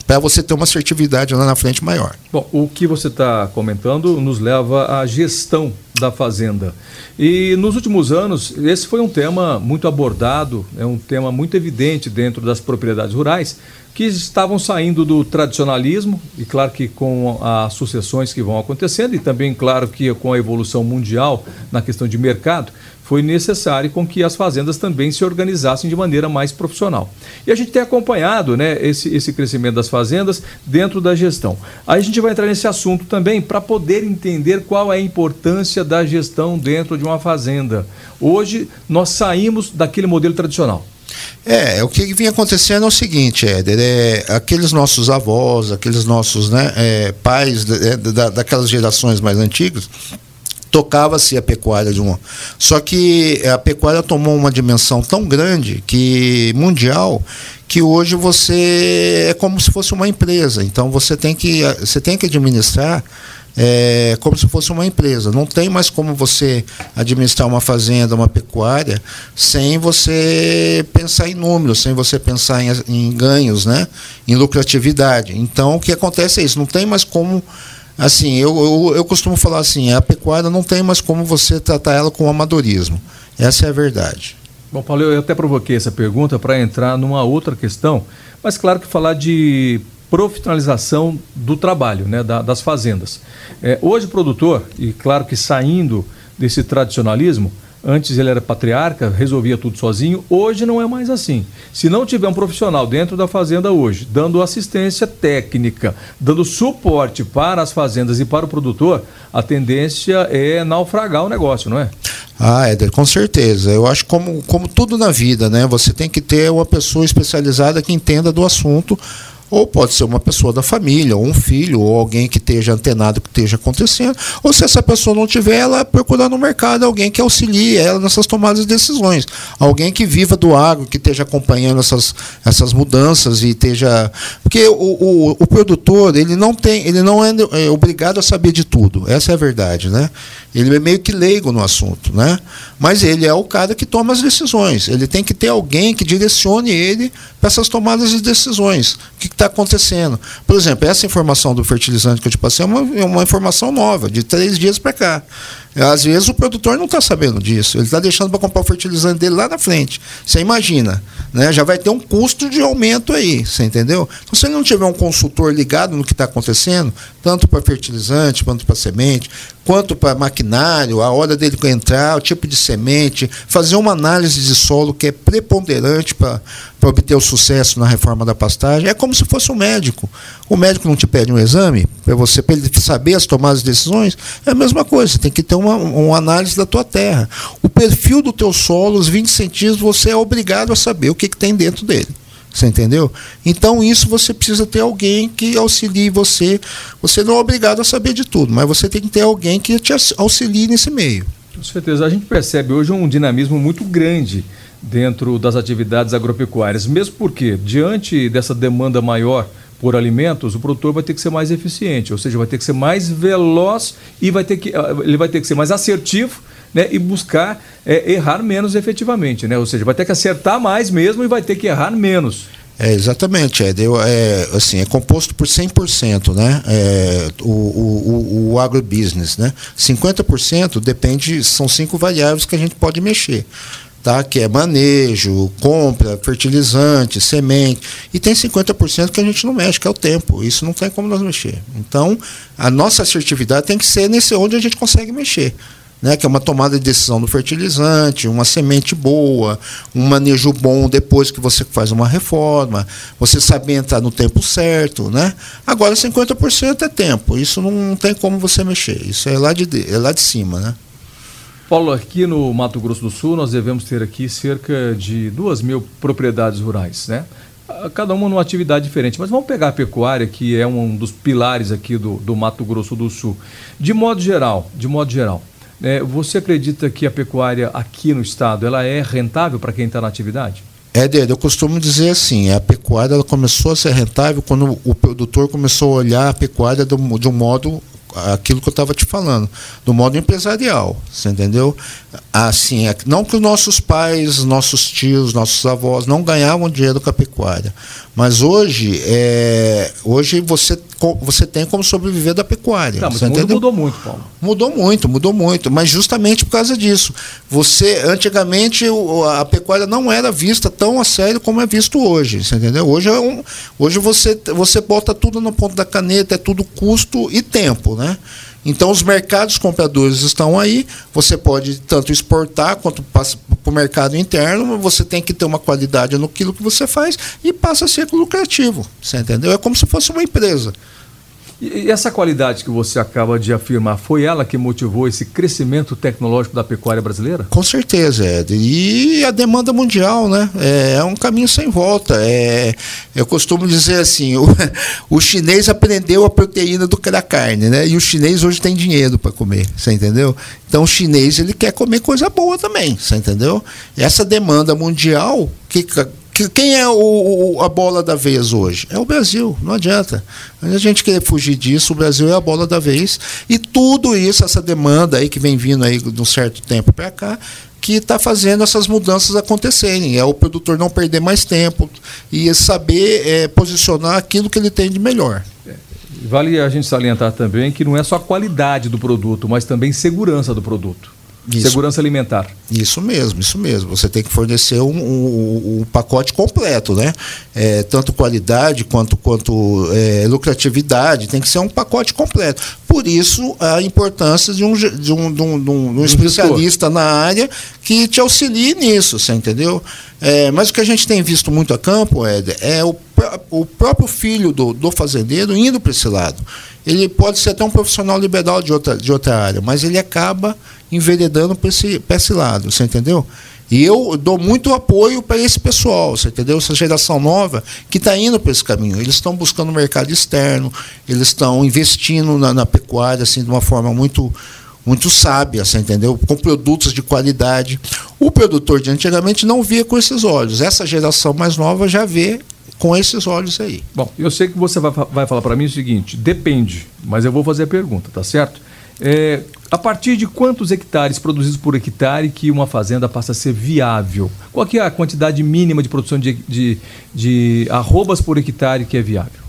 para você ter uma assertividade lá na frente maior.
Bom, o que você está comentando nos leva à gestão da fazenda. E nos últimos anos, esse foi um tema muito abordado, é um tema muito evidente dentro das propriedades rurais, que estavam saindo do tradicionalismo, e claro que com as sucessões que vão acontecendo, e também, claro, que com a evolução mundial na questão de mercado, foi necessário com que as fazendas também se organizassem de maneira mais profissional. E a gente tem acompanhado né, esse, esse crescimento das fazendas dentro da gestão. Aí a gente vai entrar nesse assunto também para poder entender qual é a importância da gestão dentro de uma fazenda. Hoje nós saímos daquele modelo tradicional.
É, o que vinha acontecendo é o seguinte, Éder, é, aqueles nossos avós, aqueles nossos né, é, pais é, da, daquelas gerações mais antigas, tocava-se a pecuária de um. Só que a pecuária tomou uma dimensão tão grande que mundial que hoje você é como se fosse uma empresa. Então você tem que você tem que administrar é, como se fosse uma empresa. Não tem mais como você administrar uma fazenda, uma pecuária, sem você pensar em números, sem você pensar em, em ganhos, né? em lucratividade. Então o que acontece é isso, não tem mais como assim, eu, eu, eu, costumo falar assim, a pecuária não tem mais como você tratar ela com amadorismo. Essa é a verdade.
Bom, Paulo, eu até provoquei essa pergunta para entrar numa outra questão, mas claro que falar de profissionalização do trabalho, né, da, das fazendas. É, hoje o produtor, e claro que saindo desse tradicionalismo, Antes ele era patriarca, resolvia tudo sozinho. Hoje não é mais assim. Se não tiver um profissional dentro da fazenda hoje, dando assistência técnica, dando suporte para as fazendas e para o produtor, a tendência é naufragar o negócio, não é?
Ah, Éder, com certeza. Eu acho como, como tudo na vida, né? Você tem que ter uma pessoa especializada que entenda do assunto ou pode ser uma pessoa da família, ou um filho, ou alguém que esteja antenado que esteja acontecendo. Ou se essa pessoa não tiver, ela procurar no mercado alguém que auxilie ela nessas tomadas de decisões. Alguém que viva do agro, que esteja acompanhando essas, essas mudanças e esteja. Porque o, o, o produtor, ele não tem, ele não é, obrigado a saber de tudo. Essa é a verdade, né? Ele é meio que leigo no assunto, né? Mas ele é o cara que toma as decisões. Ele tem que ter alguém que direcione ele para essas tomadas de decisões. O que está acontecendo? Por exemplo, essa informação do fertilizante que eu te passei é uma, é uma informação nova, de três dias para cá. Às vezes o produtor não está sabendo disso. Ele está deixando para comprar o fertilizante dele lá na frente. Você imagina, né? Já vai ter um custo de aumento aí, você entendeu? Então, se ele não tiver um consultor ligado no que está acontecendo, tanto para fertilizante, quanto para semente, quanto para maquinário, a hora dele entrar, o tipo de semente, fazer uma análise de solo que é preponderante para obter o sucesso na reforma da pastagem, é como se fosse um médico. O médico não te pede um exame para você para ele saber as tomadas de decisões, é a mesma coisa, você tem que ter uma, uma análise da tua terra. O perfil do teu solo, os 20 centímetros, você é obrigado a saber o que, que tem dentro dele. Você entendeu? Então, isso você precisa ter alguém que auxilie você. Você não é obrigado a saber de tudo, mas você tem que ter alguém que te auxilie nesse meio.
Com certeza. A gente percebe hoje um dinamismo muito grande dentro das atividades agropecuárias, mesmo porque, diante dessa demanda maior por alimentos, o produtor vai ter que ser mais eficiente, ou seja, vai ter que ser mais veloz e vai ter que, ah, ele vai ter que ser mais assertivo né, e buscar é, errar menos efetivamente. Né? Ou seja, vai ter que acertar mais mesmo e vai ter que errar menos.
É, exatamente, é, é, assim, é composto por 100%, né? É, o, o, o agrobusiness, né? 50% depende, são cinco variáveis que a gente pode mexer tá? que é manejo, compra, fertilizante, semente. E tem 50% que a gente não mexe, que é o tempo. Isso não tem como nós mexer. Então, a nossa assertividade tem que ser nesse onde a gente consegue mexer. Né, que é uma tomada de decisão do fertilizante, uma semente boa, um manejo bom depois que você faz uma reforma, você saber entrar no tempo certo. Né? Agora, 50% é tempo, isso não tem como você mexer, isso é lá de, é lá de cima. Né?
Paulo, aqui no Mato Grosso do Sul, nós devemos ter aqui cerca de duas mil propriedades rurais, né? Cada uma numa atividade diferente. Mas vamos pegar a pecuária, que é um dos pilares aqui do, do Mato Grosso do Sul. De modo geral, de modo geral, né, você acredita que a pecuária aqui no estado ela é rentável para quem está na atividade?
Éder, eu costumo dizer assim, a pecuária ela começou a ser rentável quando o produtor começou a olhar a pecuária de um modo aquilo que eu estava te falando, do modo empresarial, você entendeu? Assim, é, não que os nossos pais, nossos tios, nossos avós não ganhavam dinheiro com a pecuária, Mas hoje, é, hoje você, você tem como sobreviver da pecuária.
Tá, mas o mundo mudou muito, Paulo.
Mudou muito, mudou muito. Mas justamente por causa disso. Você, antigamente, a pecuária não era vista tão a sério como é visto hoje. Você entendeu? Hoje, é um, hoje você, você bota tudo no ponto da caneta, é tudo custo e tempo, né? Então, os mercados compradores estão aí. Você pode tanto exportar quanto para o mercado interno. Você tem que ter uma qualidade no que você faz e passa a ser lucrativo. Você entendeu? É como se fosse uma empresa.
E essa qualidade que você acaba de afirmar, foi ela que motivou esse crescimento tecnológico da pecuária brasileira?
Com certeza, Ed. E a demanda mundial, né? É, é um caminho sem volta. É, eu costumo dizer assim: o, [LAUGHS] o chinês aprendeu a proteína do que da carne, né? E o chinês hoje tem dinheiro para comer, você entendeu? Então o chinês ele quer comer coisa boa também, você entendeu? Essa demanda mundial que quem é o, a bola da vez hoje? É o Brasil, não adianta. A gente querer fugir disso, o Brasil é a bola da vez. E tudo isso, essa demanda aí que vem vindo aí de um certo tempo para cá, que está fazendo essas mudanças acontecerem. É o produtor não perder mais tempo e saber é, posicionar aquilo que ele tem de melhor.
Vale a gente salientar também que não é só a qualidade do produto, mas também segurança do produto. Isso. Segurança alimentar.
Isso mesmo, isso mesmo. Você tem que fornecer um, um, um pacote completo, né? É, tanto qualidade quanto, quanto é, lucratividade, tem que ser um pacote completo. Por isso, a importância de um, de um, de um, de um especialista na área que te auxilie nisso, você entendeu? É, mas o que a gente tem visto muito a campo, Éder, é o, o próprio filho do, do fazendeiro indo para esse lado. Ele pode ser até um profissional liberal de outra, de outra área, mas ele acaba enveredando para esse, esse lado, você entendeu? E eu dou muito apoio para esse pessoal, você entendeu? Essa geração nova que está indo para esse caminho. Eles estão buscando mercado externo, eles estão investindo na, na, pecuária assim, de uma forma muito, muito sábia, você entendeu? Com produtos de qualidade. O produtor de antigamente não via com esses olhos. Essa geração mais nova já vê com esses olhos aí.
Bom, eu sei que você vai, vai falar para mim o seguinte: depende, mas eu vou fazer a pergunta, tá certo? É, a partir de quantos hectares produzidos por hectare que uma fazenda passa a ser viável? Qual é a quantidade mínima de produção de, de, de arrobas por hectare que é viável?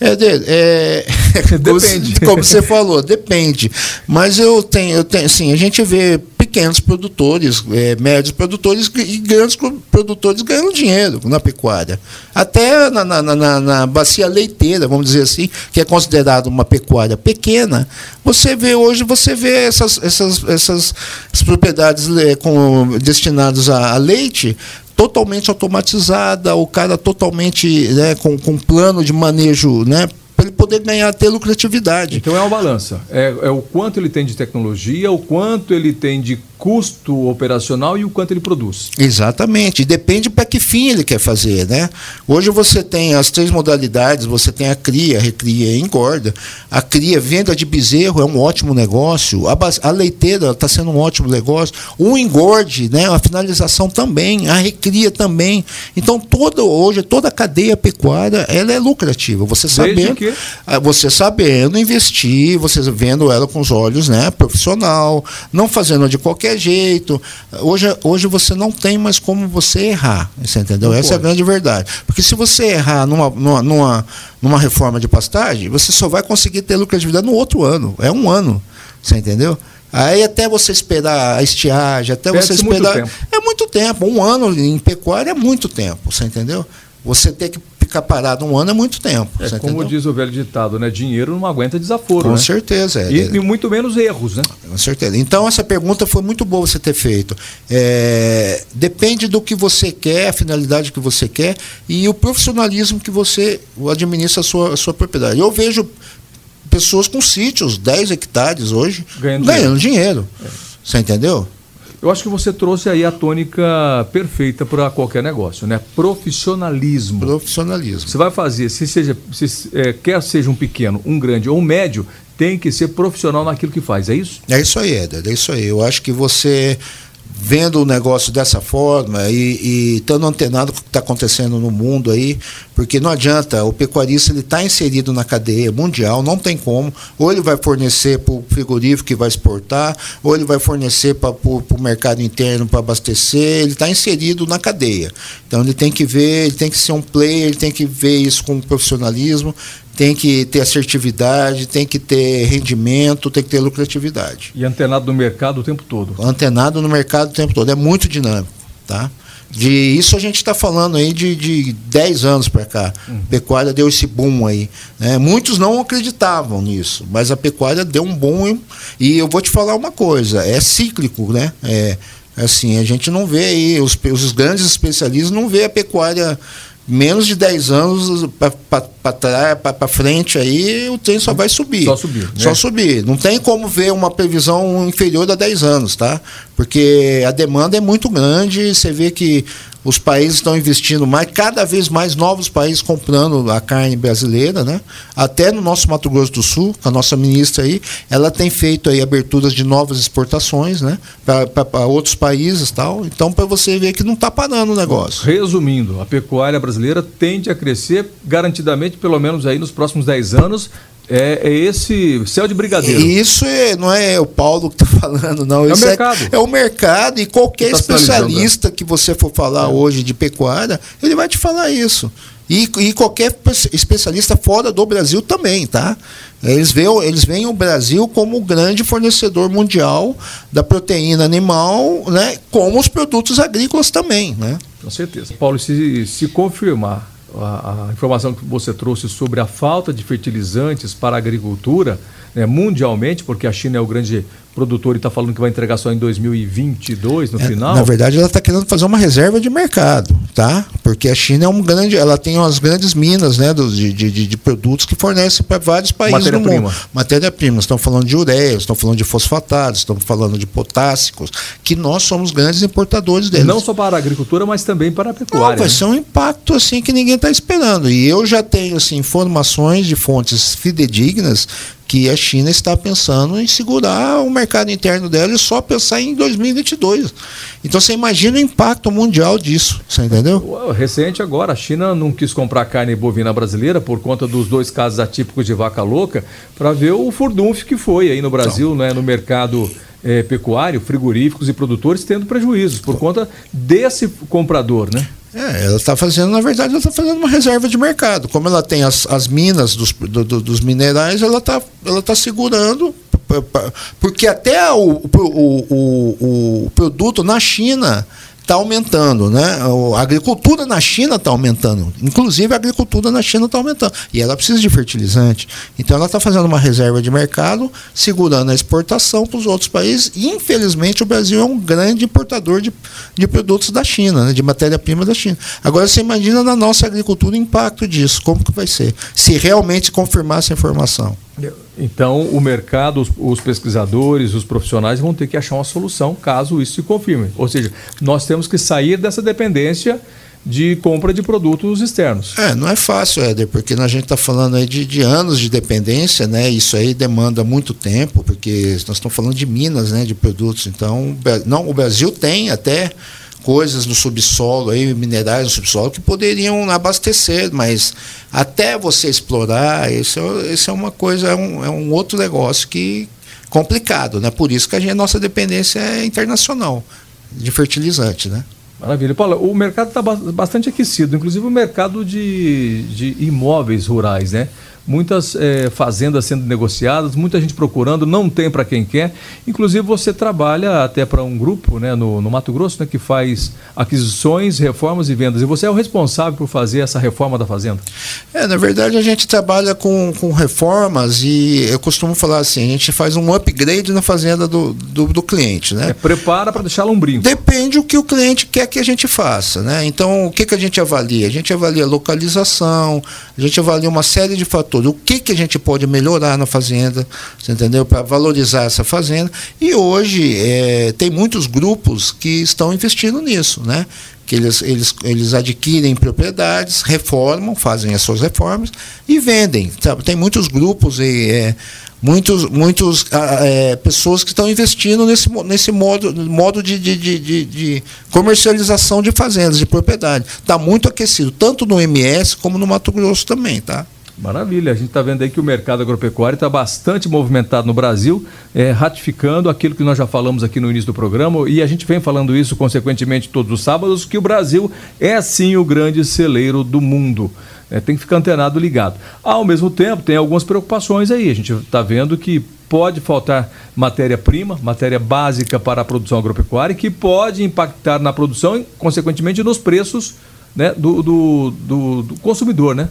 É, é, [LAUGHS] depende. Como você falou, depende. Mas eu tenho, eu tenho, assim, a gente vê pequenos produtores, é, médios produtores e grandes produtores ganhando dinheiro na pecuária. Até na, na, na, na bacia leiteira, vamos dizer assim, que é considerada uma pecuária pequena, você vê hoje, você vê essas, essas, essas, propriedades é, com, destinadas a, a leite totalmente automatizada, o cara totalmente né, com, com plano de manejo né, para ele poder ganhar, ter lucratividade.
Então é uma balança. É, é, o quanto ele tem de tecnologia, o quanto ele tem de custo operacional e o quanto ele produz.
Exatamente. Depende para que fim ele quer fazer, né? Hoje você tem as três modalidades, você tem a cria, a recria e engorda. A cria, venda de bezerro é um ótimo negócio. A, a leiteira está sendo um ótimo negócio. O engorde, né? A finalização também, a recria também. Então toda hoje toda a cadeia pecuária ela é lucrativa. Você sabendo, Ah, você sabendo investir, você vendo ela com os olhos, né? Profissional, não fazendo de qualquer jeito. Hoje, hoje você não tem mais como você errar. Você entendeu? Não Essa pode. é a grande verdade. Porque se você errar numa, numa, numa, numa reforma de pastagem, você só vai conseguir ter lucratividade no outro ano. É um ano. Você entendeu? Aí até você esperar a estiagem, até você esperar. Muito é muito tempo. Um ano em pecuária é muito tempo, você entendeu? Você ter que ficar parado um ano é muito tempo.
É como entendeu? diz o velho ditado, né? Dinheiro não aguenta desaforo.
Com
né?
certeza. É.
E, e, muito menos erros, né?
Com certeza. Então essa pergunta foi muito boa você ter feito. É, depende do que você quer, a finalidade que você quer e o profissionalismo que você administra a sua, a sua propriedade. Eu vejo pessoas com sítios, 10 hectares hoje, ganhando, ganhando dinheiro. dinheiro. É. Você entendeu?
Eu acho que você trouxe aí a tônica perfeita para qualquer negócio, né? Profissionalismo.
Profissionalismo.
Você vai fazer, se seja, se, é, quer seja um pequeno, um grande ou um médio, tem que ser profissional naquilo que faz, é isso?
É isso aí, Éder, é isso aí. Eu acho que você vendo o negócio dessa forma e estando antenado com o que está acontecendo no mundo aí, Porque não adianta, o pecuarista ele está inserido na cadeia mundial, não tem como. Ou ele vai fornecer para o frigorífico que vai exportar, ou ele vai fornecer para o mercado interno para abastecer, ele está inserido na cadeia. Então ele tem que ver, ele tem que ser um player, ele tem que ver isso com profissionalismo, tem que ter assertividade, tem que ter rendimento, tem que ter lucratividade.
E antenado no mercado o tempo todo.
Antenado no mercado o tempo todo. É muito dinâmico, tá? De isso a gente está falando aí de, de 10 anos para cá. Uhum. Pecuária deu esse boom aí. Né? Muitos não acreditavam nisso, mas a pecuária deu um boom. E eu vou te falar uma coisa: é cíclico, né? É, assim, a gente não vê aí, os, os grandes especialistas não vê a pecuária menos de 10 anos para frente aí, o trem só vai subir.
Só subir. Né?
Só subir. Não tem como ver uma previsão inferior a 10 anos, tá? Porque a demanda é muito grande, você vê que os países estão investindo mais, cada vez mais novos países comprando a carne brasileira, né? Até no nosso Mato Grosso do Sul, a nossa ministra aí, ela tem feito aí aberturas de novas exportações, né? Para outros países tal. Então, para você ver que não está parando o negócio.
Resumindo, a pecuária brasileira tende a crescer garantidamente, pelo menos aí nos próximos 10 anos, é, é, esse céu de brigadeiro.
Isso é, não é o Paulo que está [LAUGHS] falando, não.
É
Isso
o mercado.
É, é, o mercado e qualquer tá especialista que você for falar é. hoje de pecuária, ele vai te falar isso. E, e, qualquer especialista fora do Brasil também, tá? Eles veem, eles veem o Brasil como o grande fornecedor mundial da proteína animal, né? Como os produtos agrícolas também, né?
Com certeza. Paulo, se, se confirmar a, a, informação que você trouxe sobre a falta de fertilizantes para a agricultura, né, mundialmente, porque a China é o grande produtor e está falando que vai entregar só em 2022 no é, final.
Na verdade, ela está querendo fazer uma reserva de mercado, tá? Porque a China é um grande, ela tem umas grandes minas, né, de, de, de produtos que fornecem para vários países Matéria
do mundo.
Matéria-prima. Estão falando de ureia, estão falando de fosfatados, estão falando de potássicos, que nós somos grandes importadores deles.
Não só para a agricultura, mas também para a pecuária. Não,
vai né? ser um impacto assim que ninguém está esperando. E eu já tenho assim informações de fontes fidedignas que a China está pensando em segurar o mercado interno dela e só pensar em 2022. Então você imagina o impacto mundial disso, você entendeu?
Recente agora, a China não quis comprar carne bovina brasileira por conta dos dois casos atípicos de vaca louca, para ver o furdunf que foi aí no Brasil, então. né, no mercado é, pecuário, frigoríficos e produtores tendo prejuízos por conta desse comprador, né?
É, ela está fazendo, na verdade, ela está fazendo uma reserva de mercado. Como ela tem as, as minas dos, do, dos minerais, ela está ela tá segurando, porque até o, o, o, o produto na China está aumentando, né? A agricultura na China está aumentando, inclusive a agricultura na China está aumentando e ela precisa de fertilizante. Então ela está fazendo uma reserva de mercado, segurando a exportação para os outros países. E infelizmente o Brasil é um grande importador de, de produtos da China, né? de matéria-prima da China. Agora você imagina na nossa agricultura o impacto disso, como que vai ser, se realmente confirmar essa informação.
Então, o mercado, os, os, pesquisadores, os profissionais vão ter que achar uma solução caso isso se confirme. Ou seja, nós temos que sair dessa dependência de compra de produtos externos.
É, não é fácil, Éder, porque a gente está falando aí de, de, anos de dependência, né? Isso aí demanda muito tempo, porque nós estamos falando de minas, né? De produtos. Então, não, o Brasil tem até coisas no subsolo, aí, minerais no subsolo, que poderiam abastecer, mas até você explorar, isso, isso é uma coisa, é um, é um outro negócio que complicado, né? Por isso que a, gente, nossa dependência é internacional de fertilizante, né?
Maravilha. Paulo, o mercado está bastante aquecido, inclusive o mercado de, de imóveis rurais, né? Muitas é, fazendas sendo negociadas, muita gente procurando, não tem para quem quer. Inclusive você trabalha até para um grupo né, no, no, Mato Grosso né, que faz aquisições, reformas e vendas. E você é o responsável por fazer essa reforma da fazenda?
É, na verdade a gente trabalha com, com reformas e eu costumo falar assim, a gente faz um upgrade na fazenda do, do, do cliente. Né? É,
prepara para deixar brinco.
Depende o que o cliente quer que a gente faça. Né? Então o que, que a gente avalia? A gente avalia localização, a gente avalia uma série de fatores o que, que a gente pode melhorar na fazenda, entendeu? Para valorizar essa fazenda. E hoje é, tem muitos grupos que estão investindo nisso, né? que eles, eles, eles adquirem propriedades, reformam, fazem as suas reformas e vendem. Sabe? Tem muitos grupos e é, muitos, muitos é, pessoas que estão investindo nesse, nesse modo, modo de, de, de, de comercialização de fazendas, de propriedade. Está muito aquecido, tanto no MS como no Mato Grosso também, tá?
Maravilha, a gente está vendo aí que o mercado agropecuário está bastante movimentado no Brasil, é, ratificando aquilo que nós já falamos aqui no início do programa, e a gente vem falando isso consequentemente todos os sábados, que o Brasil é sim o grande celeiro do mundo. É, tem que ficar antenado ligado. Ao mesmo tempo, tem algumas preocupações aí. A gente está vendo que pode faltar matéria-prima, matéria básica para a produção agropecuária, que pode impactar na produção e, consequentemente, nos preços né, do, do, do, do consumidor, né?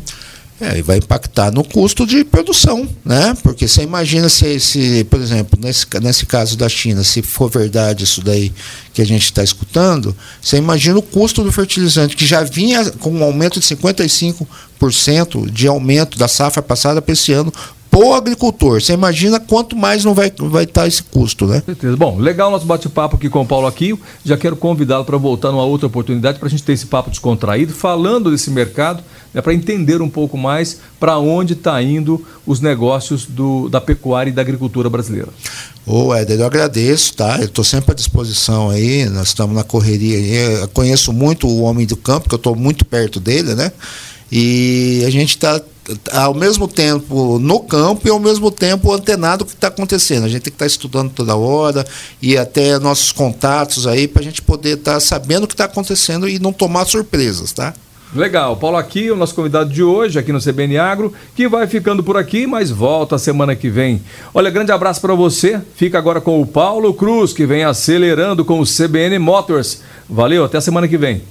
É, e vai impactar no custo de produção, né? Porque você imagina se, se por exemplo, nesse, nesse caso da China, se for verdade isso daí que a gente está escutando, você imagina o custo do fertilizante, que já vinha com um aumento de 55% de aumento da safra passada para esse ano, o agricultor. Você imagina quanto mais não vai estar vai tá esse custo, né?
Certeza. Bom, legal nosso bate-papo aqui com o Paulo Aquio. Já quero convidá-lo para voltar numa outra oportunidade para a gente ter esse papo descontraído, falando desse mercado, né, para entender um pouco mais para onde está indo os negócios do, da pecuária e da agricultura brasileira.
Ô, Éder, eu agradeço, tá? Eu estou sempre à disposição aí, nós estamos na correria. Eu conheço muito o homem do campo, porque eu estou muito perto dele, né? E a gente está ao mesmo tempo no campo e ao mesmo tempo antenado o que está acontecendo. A gente tem que estar tá estudando toda hora e até nossos contatos aí para a gente poder estar tá sabendo o que está acontecendo e não tomar surpresas, tá?
Legal, Paulo aqui, o nosso convidado de hoje aqui no CBN Agro, que vai ficando por aqui, mas volta semana que vem. Olha, grande abraço para você. Fica agora com o Paulo Cruz, que vem acelerando com o CBN Motors. Valeu, até semana que vem.